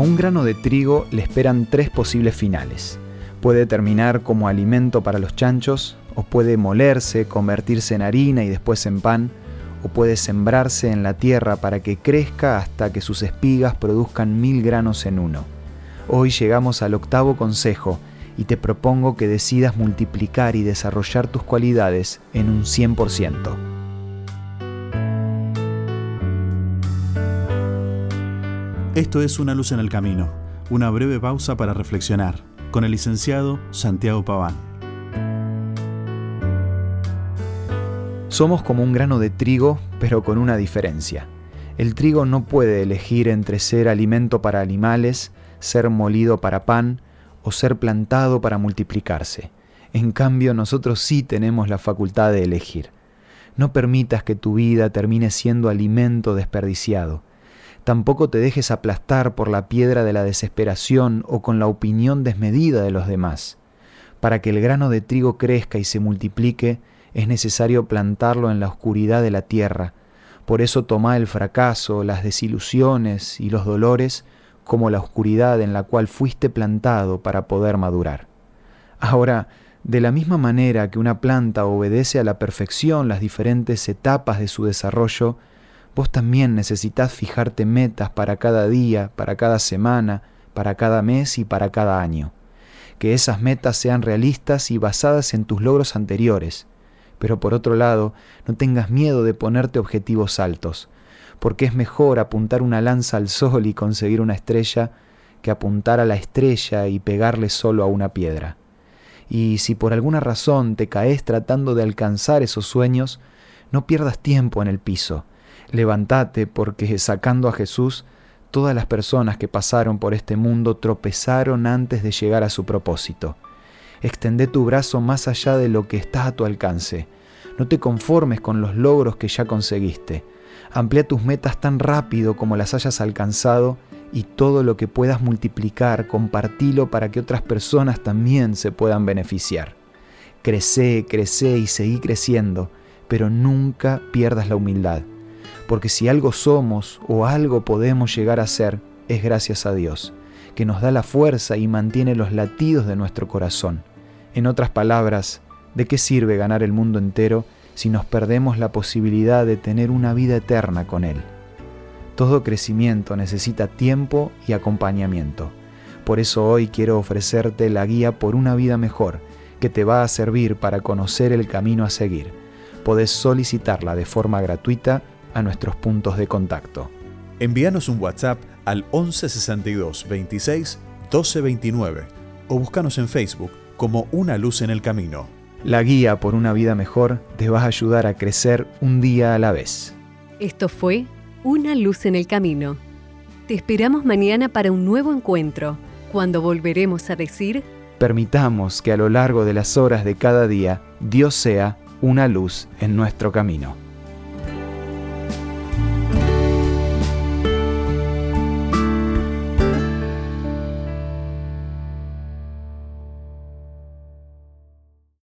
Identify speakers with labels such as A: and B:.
A: un grano de trigo le esperan tres posibles finales. Puede terminar como alimento para los chanchos, o puede molerse, convertirse en harina y después en pan, o puede sembrarse en la tierra para que crezca hasta que sus espigas produzcan mil granos en uno. Hoy llegamos al octavo consejo y te propongo que decidas multiplicar y desarrollar tus cualidades en un 100%.
B: Esto es Una luz en el camino, una breve pausa para reflexionar, con el licenciado Santiago Paván.
A: Somos como un grano de trigo, pero con una diferencia. El trigo no puede elegir entre ser alimento para animales, ser molido para pan o ser plantado para multiplicarse. En cambio, nosotros sí tenemos la facultad de elegir. No permitas que tu vida termine siendo alimento desperdiciado. Tampoco te dejes aplastar por la piedra de la desesperación o con la opinión desmedida de los demás. Para que el grano de trigo crezca y se multiplique, es necesario plantarlo en la oscuridad de la tierra. Por eso toma el fracaso, las desilusiones y los dolores como la oscuridad en la cual fuiste plantado para poder madurar. Ahora, de la misma manera que una planta obedece a la perfección las diferentes etapas de su desarrollo, vos también necesitas fijarte metas para cada día, para cada semana, para cada mes y para cada año. Que esas metas sean realistas y basadas en tus logros anteriores, pero por otro lado, no tengas miedo de ponerte objetivos altos, porque es mejor apuntar una lanza al sol y conseguir una estrella que apuntar a la estrella y pegarle solo a una piedra. Y si por alguna razón te caes tratando de alcanzar esos sueños, no pierdas tiempo en el piso. Levántate porque sacando a Jesús, todas las personas que pasaron por este mundo tropezaron antes de llegar a su propósito. Extende tu brazo más allá de lo que está a tu alcance. No te conformes con los logros que ya conseguiste. Amplía tus metas tan rápido como las hayas alcanzado y todo lo que puedas multiplicar, compartilo para que otras personas también se puedan beneficiar. Crece, crece y seguí creciendo, pero nunca pierdas la humildad, porque si algo somos o algo podemos llegar a ser, es gracias a Dios, que nos da la fuerza y mantiene los latidos de nuestro corazón. En otras palabras, ¿de qué sirve ganar el mundo entero si nos perdemos la posibilidad de tener una vida eterna con Él? Todo crecimiento necesita tiempo y acompañamiento. Por eso hoy quiero ofrecerte la guía por una vida mejor, que te va a servir para conocer el camino a seguir. Podés solicitarla de forma gratuita a nuestros puntos de contacto.
B: Envíanos un WhatsApp al 1162 26 1229 o búscanos en Facebook como una luz en el camino.
A: La guía por una vida mejor te va a ayudar a crecer un día a la vez.
C: Esto fue Una luz en el camino. Te esperamos mañana para un nuevo encuentro, cuando volveremos a decir...
A: Permitamos que a lo largo de las horas de cada día Dios sea una luz en nuestro camino.